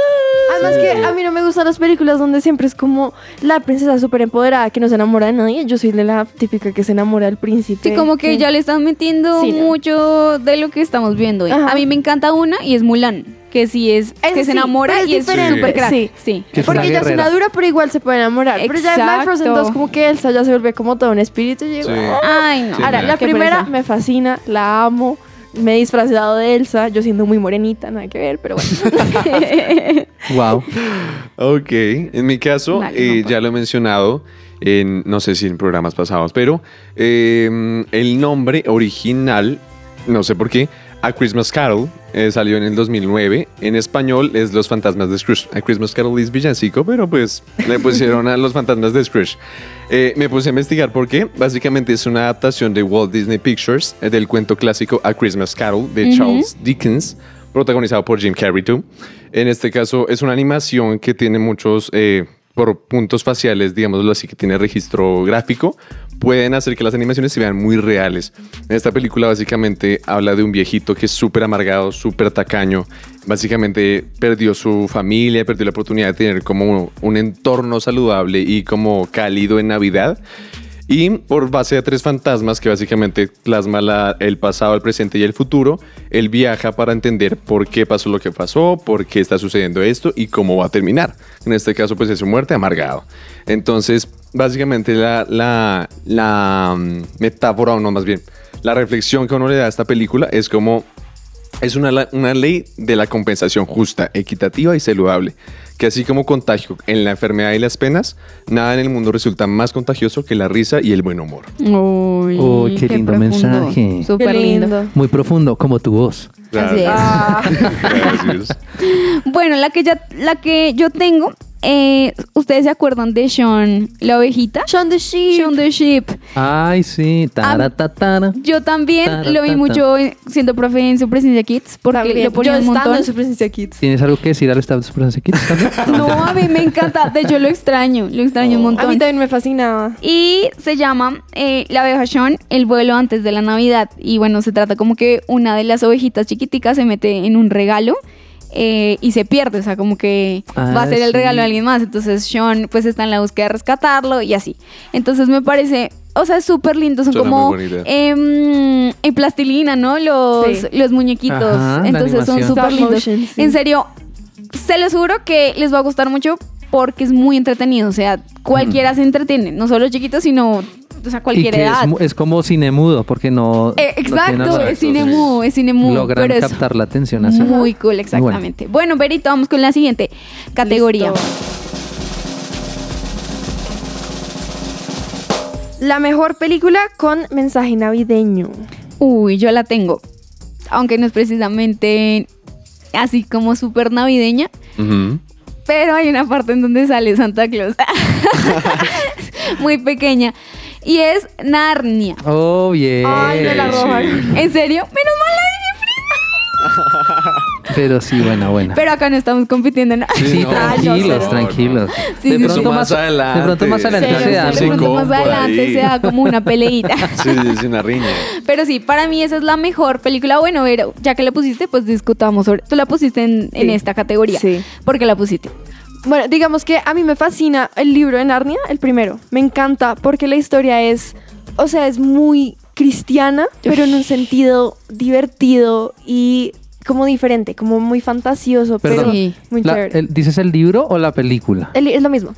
Además que a mí no me gustan las películas donde siempre es como la princesa súper empoderada que no se enamora de nadie. Yo soy de la típica que se enamora del príncipe. Sí, como que ya le están metiendo Sí, no. mucho de lo que estamos viendo. hoy. A mí me encanta una y es Mulan, que sí es que se enamora es y es diferente. súper crack. Sí. Sí. Porque ella es una dura, pero igual se puede enamorar. Pero ya en la Frozen Exacto. 2 como que Elsa ya se vuelve como todo un espíritu. y digo. "Ah". Ay, no. Sí, Ahora, mira. la primera pereza. me fascina, la amo. Me he disfrazado de Elsa, yo siendo muy morenita, nada que ver, pero bueno. Wow. [LAUGHS] Ok, en mi caso, Dale, eh, ya lo he mencionado en, no sé si en programas pasados, pero eh, el nombre original, no sé por qué, A Christmas Carol, eh, salió en el 2009. En español es Los Fantasmas de Scrooge. A Christmas Carol es villancico, pero pues le pusieron a Los Fantasmas de Scrooge. Eh, me puse a investigar por qué. Básicamente es una adaptación de Walt Disney Pictures eh, del cuento clásico A Christmas Carol de. Charles Dickens, protagonizado por Jim Carrey. too. En este caso es una animación que tiene muchos por puntos faciales, digámoslo así, que tiene registro gráfico, pueden hacer que las animaciones se vean muy reales. Esta película básicamente habla de un viejito que es súper amargado, súper tacaño. Básicamente perdió su familia, perdió la oportunidad de tener como un entorno saludable y como cálido en Navidad. Y por base a tres fantasmas que básicamente plasma la- el pasado, el presente y el futuro, él viaja para entender por qué pasó lo que pasó, por qué está sucediendo esto y cómo va a terminar. En este caso, pues es su muerte amargado. Entonces, básicamente la, la, la mm, metáfora, o no más bien, la reflexión que uno le da a esta película es como es una, una ley de la compensación justa, equitativa y saludable, que así como contagio en la enfermedad y las penas, nada en el mundo resulta más contagioso que la risa y el buen humor. Uy, Uy, qué lindo mensaje. Súper lindo. lindo. Muy profundo, como tu voz. Así es. Ah, [LAUGHS] Gracias. Bueno, la que ya, la que yo tengo, eh, ¿ustedes se acuerdan de Sean, la ovejita? Shaun the Sheep. Sean the Sheep. Ay, sí. Taratatara. Yo también Tara, lo vi ta, mucho en- siendo profe en su presencia Kids, porque También. lo ponía Yo un estando montón. en su presencia kids. ¿Tienes algo que decir al staff de Superanza Kids también? [LAUGHS] No, a mí me encanta. De hecho, lo extraño. Lo extraño un A mí montón. también me fascinaba. Y se llama eh, La oveja Sean, el vuelo antes de la Navidad. Y bueno, se trata como que una de las ovejitas chiquiticas se mete en un regalo eh, y se pierde. O sea, como que va a Ah, ser el sí. regalo de alguien más. Entonces Sean pues está en la búsqueda de rescatarlo y así. Entonces me parece... O sea, es súper lindo, son Suena como em, en plastilina, ¿no? Los, Sí. los muñequitos. Ajá, Entonces son súper lindos. sí. En serio, se los juro que les va a gustar mucho porque es muy entretenido. O sea, cualquiera se entretiene, no solo chiquitos, sino o sea, y cualquier que edad. es como cine mudo, porque no. Eh, no exacto, nada- es cine mudo, es cine mudo. Logran pero es captar la atención así. muy cool, exactamente. Bueno, Berito, vamos con la siguiente categoría. Listo. La mejor película con mensaje navideño. Uy, yo la tengo. Aunque no es precisamente así como súper navideña, pero hay una parte en donde sale Santa Claus. [LAUGHS] [LAUGHS] muy pequeña. Y es Narnia. Oh, bien. Ay, me la roban. ¿En serio? Menos mal la dije Pero sí, buena, buena. Pero acá no estamos compitiendo en nada. Sí, [LAUGHS] no, tranquilos, no, tranquilos. Sí, de, pronto sí. más, Más adelante. de pronto más adelante Sí, se dan. de pronto más adelante ahí. se da como una peleita. [LAUGHS] Sí, sí, sí, una riña. Pero sí, para mí esa es la mejor película. Bueno, Vero, ya que la pusiste, pues discutamos sobre. Tú la pusiste en, esta categoría. Sí. ¿Por qué la pusiste? Bueno, digamos que a mí me fascina el libro de Narnia, el primero. Me encanta porque la historia es, o sea, es muy cristiana, pero en un sentido divertido y como diferente, como muy fantasioso, pero Perdón. Sí. muy La- chévere. el- ¿Dices el libro o la película? El- es lo mismo.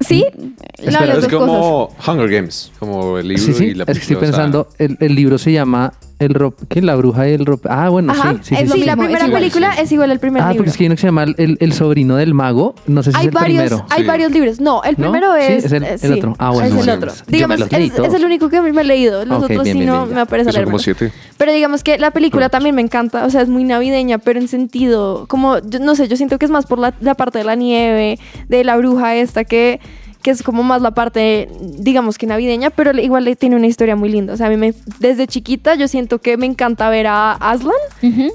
¿Sí? No, las es dos cosas. como Hunger Games, como el libro Sí, sí, y la es que estoy película, o sea, pensando, el, el libro se llama el ro ¿qué? La bruja y el rope. Ah, bueno, Ajá, sí, sí, es sí. sí, sí. la primera es igual, película sí. es igual al primer Ah, libro. porque es que hay uno que se llama el, el sobrino del mago. No sé si hay es el varios, primero. hay Sí. varios libros. No, el ¿No? primero Sí, es, es el- el sí, otro. Ah, bueno, es el bueno, otro. Digamos, es, es el único que me he leído. Los otros bien, sí bien, no bien, me ya. aparece que son como siete. Pero digamos que la película también me encanta, o sea, es muy navideña, pero en sentido, como, yo no sé, yo siento que es más por la, la parte de la nieve, de la bruja esta, que, que es como más la parte, digamos que navideña, pero igual tiene una historia muy linda. O sea, a mí me, desde chiquita yo siento que me encanta ver a Aslan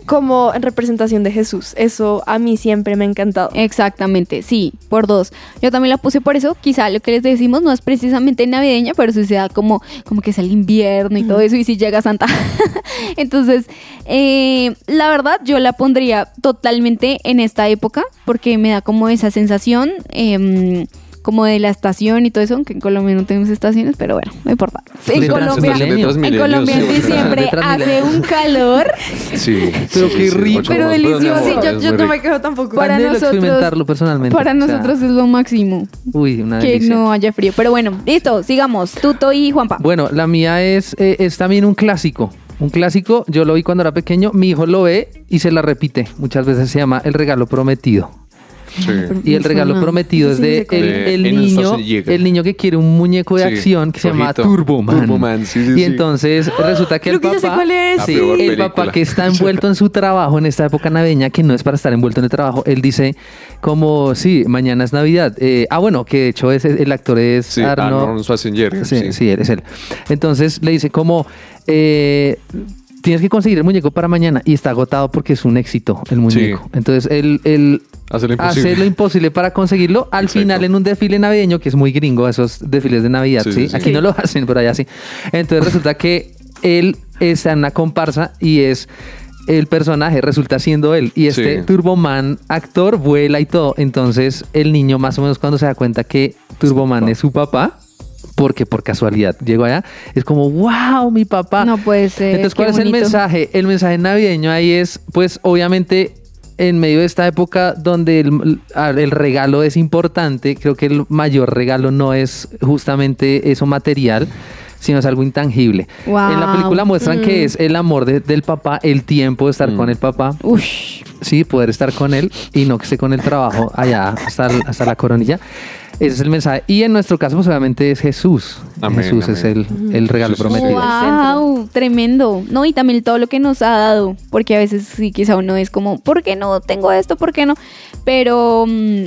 como en representación de Jesús. Eso a mí siempre me ha encantado. Exactamente, sí, por dos. Yo también la puse por eso. Quizá lo que les decimos no es precisamente navideña, pero sí se da como, como que es el invierno y todo eso, y si llega Santa. [LAUGHS] Entonces, eh, la verdad, yo la pondría totalmente en esta época, porque me da como esa sensación. em, como de la estación y todo eso, aunque en Colombia no tenemos estaciones, pero bueno, no importa. En De Colombia, en Colombia en diciembre hace un calor Sí. Pero sí, qué rico. Pero delicioso. Sí, yo- yo no me quejo tampoco. Para Anhelo nosotros- experimentarlo personalmente. Para o sea, nosotros es lo máximo. Uy, una que delicia. no haya frío. Pero bueno, listo, sigamos. Tuto y Juanpa. Bueno, la mía es, eh, es también un clásico. Un clásico, yo lo vi cuando era pequeño, mi hijo lo ve y se la repite. Muchas veces se llama El regalo prometido. Sí. Y el regalo prometido es de el, niño, el niño que quiere un muñeco de Sí, acción que se llama rojito. Turboman. Turboman, sí, sí, y sí. entonces resulta que el Creo que papá, cuál es. La sí, peor el papá que está envuelto en su trabajo en esta época navideña, que no es para estar envuelto en el trabajo, él dice como, sí, mañana es Navidad. Eh, ah, bueno, que de hecho es, el actor es Sí, Arnold. Arnold Schwarzenegger. Sí, sí, él es él. Entonces le dice como, eh, tienes que conseguir el muñeco para mañana y está agotado porque es un éxito el muñeco. Entonces él, él Hace lo imposible. hace lo imposible para conseguirlo. Al Exacto. final en un desfile navideño, que es muy gringo, esos desfiles de Navidad, ¿sí? Sí, sí, sí. Aquí Sí. no lo [LAUGHS] hacen, pero allá sí. Entonces resulta que él está en una comparsa y es... El personaje resulta siendo él y este Sí. Turboman actor vuela y todo. Entonces el niño más o menos cuando se da cuenta que Turboman es su papá, porque por casualidad llegó allá, es como, wow, mi papá. No puede ser. Entonces, qué ¿cuál es el mensaje? El mensaje navideño ahí es, pues, obviamente, en medio de esta época donde el, el regalo es importante, creo que el mayor regalo no es justamente eso material, sino es algo intangible. Wow. En la película muestran que es el amor de- del papá, el tiempo de estar Mm. con el papá, Ush. sí, poder estar con él y no que esté con el trabajo allá hasta, hasta la coronilla. Ese es el mensaje. Y en nuestro caso, pues obviamente es Jesús. Amén, Jesús es el, el regalo prometido. Wow, tremendo. No, y también todo lo que nos ha dado, porque a veces sí, quizá uno es como, ¿por qué no tengo esto? ¿Por qué no? Pero mm,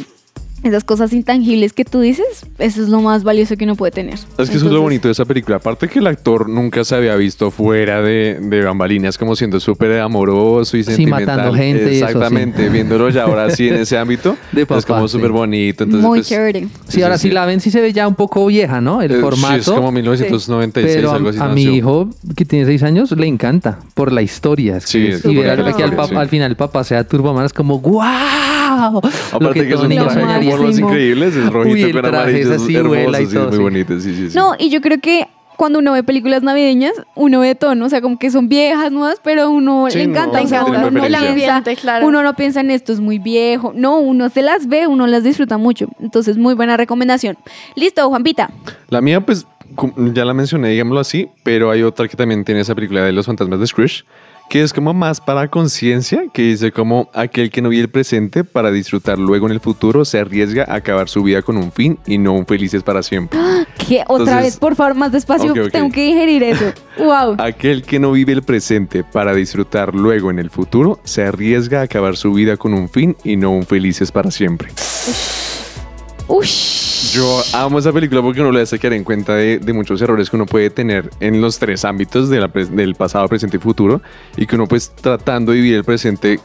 esas cosas intangibles que tú dices, eso es lo más valioso que uno puede tener. Es que eso es lo bonito de esa película. Aparte que el actor nunca se había visto fuera de, de bambalinas como siendo súper amoroso y Sí, sentimental. matando gente y eso, sí. Exactamente. Viéndolo ya ahora sí en ese ámbito. [LAUGHS] De es papá, como sí. súper bonito. Entonces, Muy pues, chévere. Sí, ahora si la ven, sí se ve ya un poco vieja, ¿no? El eh, formato. Sí, es como 1996, pero a, algo así. a mi hijo, que tiene seis años, le encanta por la historia. Es Sí, que- es y ver que al, sí. al final el papá sea Turboman es como ¡Wow! Aparte que, es todo un máximo. increíbles, es rojito Uy, el con amarillo, es es así, hermoso, y sí, todo, es muy sí. bonito, sí, sí, sí. No, y yo creo que cuando uno ve películas navideñas, uno ve tono, o sea, como que son viejas, nuevas, pero uno Sí, le no, encanta, no o sea, uno no preferencia. piensa, Ambiente, claro. uno no piensa en esto es muy viejo, no, uno se las ve, uno las disfruta mucho, entonces muy buena recomendación. Listo, Juanpita. La mía, pues, ya la mencioné, digámoslo así, pero hay otra que también tiene esa película de los fantasmas de Scrooge, que es como más para conciencia, que dice como aquel que no vive el presente para disfrutar luego en el futuro se arriesga a acabar su vida con un fin y no un felices para siempre. [GASPS] Que otra Entonces- vez, por favor, más despacio, tengo que digerir eso. [LAUGHS] Wow. Aquel que no vive el presente para disfrutar luego en el futuro se arriesga a acabar su vida con un fin y no un felices para siempre. Ush. Yo amo esa película porque uno le hace caer en cuenta de, de muchos errores que uno puede tener en los tres ámbitos de la del pasado, presente y futuro y que uno pues tratando de vivir el presente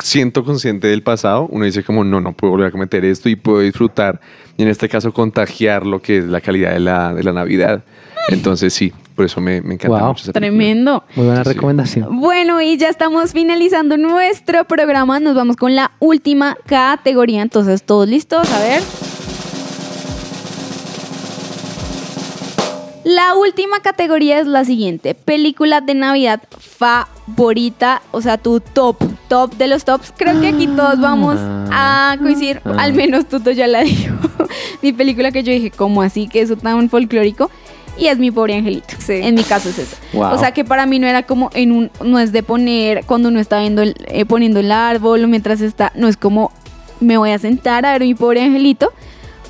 siento consciente del pasado, uno dice como, no, no puedo volver a cometer esto y puedo disfrutar, y en este caso contagiar lo que es la calidad de la, de la Navidad. Entonces sí, por eso me, me encanta Wow. mucho esa. Tremendo. Muy buena Sí. recomendación. Bueno, y ya estamos finalizando nuestro programa. Nos vamos con la última categoría. Entonces, todos listos. A ver. La última categoría es la siguiente. Película de Navidad favorita. O sea, tu top. Top de los tops. Creo que aquí todos vamos a coincidir. Ah. Al menos Tuto ya la dijo. [LAUGHS] mi película que yo dije, ¿cómo así? Que eso tan folclórico. Y es mi pobre angelito. Sí. En mi caso es eso. Wow. O sea que para mí no era como en un, no es de poner cuando uno está viendo el, eh, poniendo el árbol o mientras está, no es como me voy a sentar a ver mi pobre angelito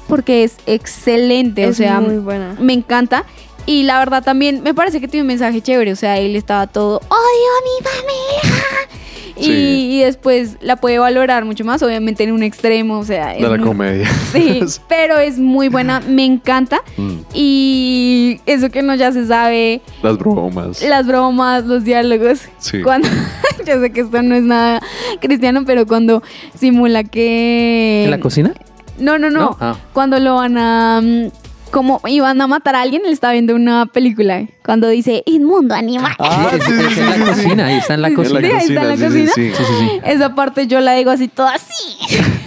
porque es excelente, o sea, muy buena. me encanta y la verdad también me parece que tiene un mensaje chévere, o sea, él estaba todo odio a mi familia y, Sí. y después la puede valorar mucho más, obviamente en un extremo, o sea, es De la muy- comedia. [LAUGHS] [LAUGHS] Sí, pero es muy buena, me encanta Mm, y eso que no ya se sabe Las bromas. las bromas, los diálogos. Sí. Cuando, [LAUGHS] yo sé que esto no es nada cristiano, pero cuando simula que... ¿En la cocina? No, no, no. ¿No? Ah. Cuando lo van a... mm, Como iban a matar a alguien, él está viendo una película. Cuando dice, inmundo animal. Ah, es, sí, en la sí, sí. cocina, ahí está en la cocina. sí, ahí está en la sí, sí, cocina. sí. Sí, sí, sí. Esa parte yo la digo así, toda así.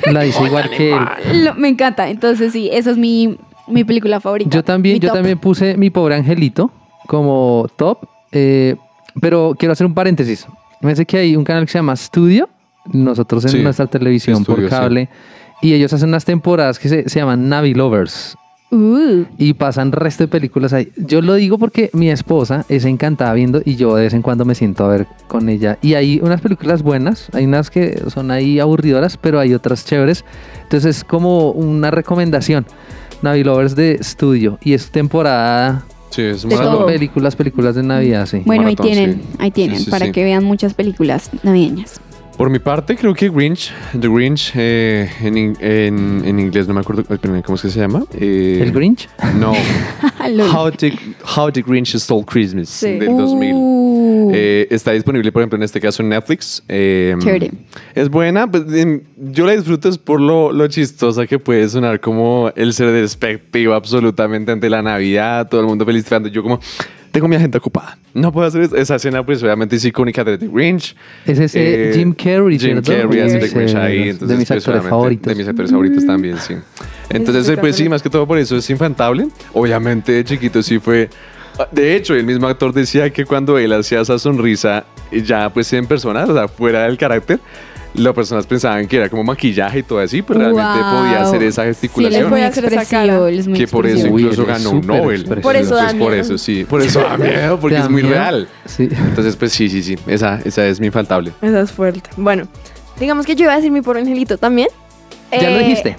[LAUGHS] La dice igual que él. Lo- me encanta. Entonces, sí, esa es mi, mi película favorita. Yo también, yo top. también puse mi pobre angelito como top, eh, pero quiero hacer un paréntesis. Me parece que hay un canal que se llama Studio, nosotros en Sí, nuestra televisión Studio, por sí. cable, y ellos hacen unas temporadas que se, se llaman Navi Lovers. Uh, Y pasan resto de películas ahí. Yo lo digo porque mi esposa es encantada viendo y yo de vez en cuando me siento a ver con ella. Y hay unas películas buenas, hay unas que son ahí aburridoras, pero hay otras chéveres. Entonces es como una recomendación. Navi Lovers de estudio. Y es temporada Sí, es De todo. películas, películas de Navidad, sí. bueno, ahí tienen, sí. ahí tienen, Sí, sí, para sí. que vean muchas películas navideñas. Por mi parte, creo que Grinch, The Grinch, eh, en, in- en, en inglés no me acuerdo cómo es que se llama. Eh, ¿El Grinch? No. [LAUGHS] Lol. How the, How the Grinch Stole Christmas Sí. del 2000. Uh, Eh, está disponible, por ejemplo, en este caso en Netflix. Eh. Es buena, pues, yo la disfruto es por lo, lo chistosa que puede sonar como el ser despectivo absolutamente ante la Navidad, todo el mundo feliz. Yo como, tengo mi agenda ocupada. No puedo hacer eso. Esa escena, pues obviamente es icónica de The Grinch. Es ese Eh, Jim Carrey, Jim. Carrey hace The Grinch ahí. de Entonces, mis pues, actores obviamente, favoritos. De mis actores favoritos también, sí. Entonces, pues sí, más que todo por eso es infantable. Obviamente, de chiquito sí fue... De hecho, el mismo actor decía que cuando él hacía esa sonrisa, ya pues en persona, o sea, fuera del carácter, las personas pensaban que era como maquillaje y todo así, pero realmente Wow. podía hacer esa Sí, gesticulación. muy Puede hacer esa cara. es muy que por eso. Uy, incluso ganó un Nobel. expresivo. Por eso da Entonces, por miedo. eso sí, por [LAUGHS] eso da miedo, porque ¿Te es da muy miedo? real. Sí. Entonces, pues sí, sí, sí, esa, esa es mi infaltable. Esa es fuerte. Bueno, digamos que yo iba a decir mi pobre angelito también. Ya lo Eh, dijiste.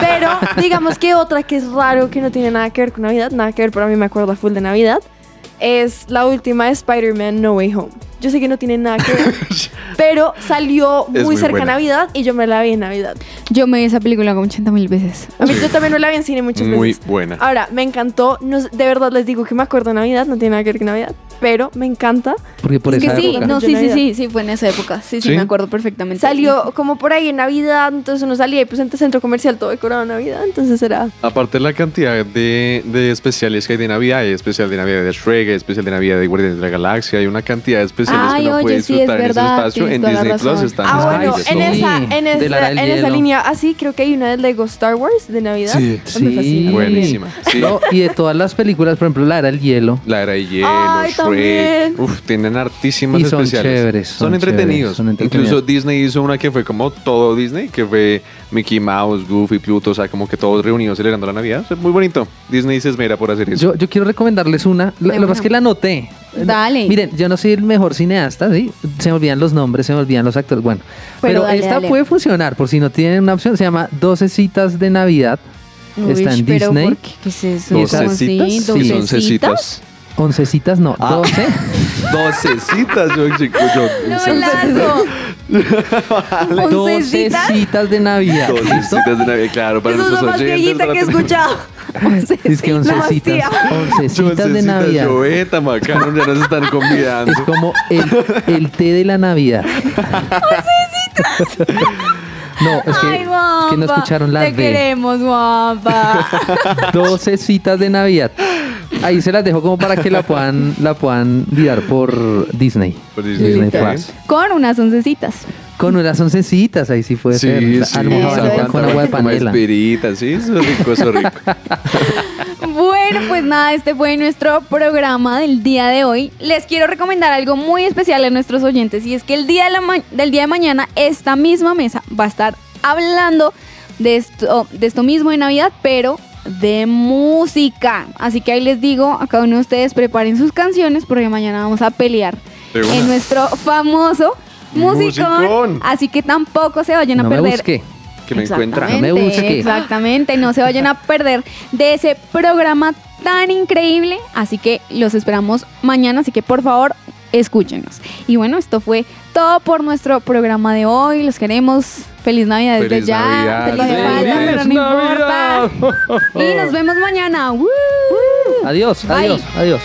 Pero [LAUGHS] digamos que otra que es raro, que no tiene nada que ver con Navidad, nada que ver, pero a mí me acuerda full de Navidad, es la última de Spider-Man No Way Home. Yo sé que no tiene nada que ver, [LAUGHS] pero salió muy muy cerca a buena. Navidad y yo me la vi en Navidad. Yo me vi esa película como 80 mil veces. A mí yo también me la vi en cine muchas Muy veces. buena. Ahora, me encantó, no de verdad les digo que me acuerdo de Navidad, no tiene nada que ver con Navidad, pero me encanta. Porque por es que esa sí, época. no, Yo sí, sí, sí, sí, fue en esa época. Sí, sí, ¿Sí? me acuerdo perfectamente. Salió como por ahí en Navidad, entonces uno salía y pues en el centro comercial todo decorado en Navidad, entonces era... Aparte la cantidad de, de especiales que hay de Navidad, hay especial de Navidad de Shrek, hay especial de Navidad de Guardianes de la Galaxia, hay una cantidad de especiales Ay, que uno oye, puede sí, es disfrutar en ese espacio. En Disney Plus están Ah, Ay, bueno, sí. en esa, en, De esa, del en esa línea así, creo que hay una de Lego Star Wars de Navidad. Sí. Sí. Buenísima. Sí. No, y de todas las películas, por ejemplo, la era el hielo. La era de hielo, Ay, también. Uf, tienen hartísimas Y son especiales. chéveres, Son, son entretenidos. chéveres, son entretenidos. Incluso Disney hizo una que fue como todo Disney, que fue Mickey Mouse, Goofy, Pluto, o sea, como que todos reunidos celebrando la Navidad. Es muy bonito. Disney se esmera por hacer eso. Yo, yo quiero recomendarles una. Lo, lo que una. pasa es que la anoté. Dale. Miren, yo no soy el mejor cineasta, ¿sí? Se me olvidan los nombres, se me olvidan los actores. Bueno, Pero pero, dale, esta dale. puede funcionar por si no tienen una opción. Se llama 12 citas de Navidad. Uy, está en pero Disney. ¿por qué? ¿Qué es eso? ¿Doce ¿Cómo así? citas? Sí, ¿Doce once citas. 11 citas, no, Ah. 12. 12 citas, yo, chico, yo. No, Lazo. 11 12 citas. citas de Navidad. 12 ¿Listo? citas de Navidad, claro, para Eso es lo nuestros más oyentes. viejita para que he escuchado. [LAUGHS] Es que 11 La más citas. tía. 11 citas 12 de Navidad. Lloveta, macano, ya nos están convidando. Es como el, el té de la Navidad. No, es que, Ay, que no escucharon la Te queremos, guapa. [LAUGHS] 12 citas de Navidad. Ahí se las dejo como para que la puedan, la puedan mirar por Disney. Por Disney. Plus. Con unas oncecitas. Con unas oncecitas, ahí sí puede ser. Sí, sí. A lo mejor Eso agua es. con agua de panela. espirita, sí, eso es rico, eso es rico. [LAUGHS] Bueno, pues nada, este fue nuestro programa del día de hoy. Les quiero recomendar algo muy especial a nuestros oyentes y es que el día de la ma- del día de mañana esta misma mesa va a estar hablando de esto, de esto mismo de Navidad, pero de música. Así que ahí les digo a cada uno de ustedes preparen sus canciones porque mañana vamos a pelear en nuestro famoso musicón. Musicón. Así que tampoco se vayan a No me perder busque. Que me encuentra. No me busque. Exactamente, no se vayan a perder de ese programa tan increíble. Así que los esperamos mañana, así que por favor escúchenos. Y bueno, esto fue todo por nuestro programa de hoy. Los queremos. Feliz Navidad desde Feliz ya. Navidad. Te lo hace Feliz falta, pero no importa. Y nos vemos mañana. ¡Woo! Adiós, Bye. adiós, adiós.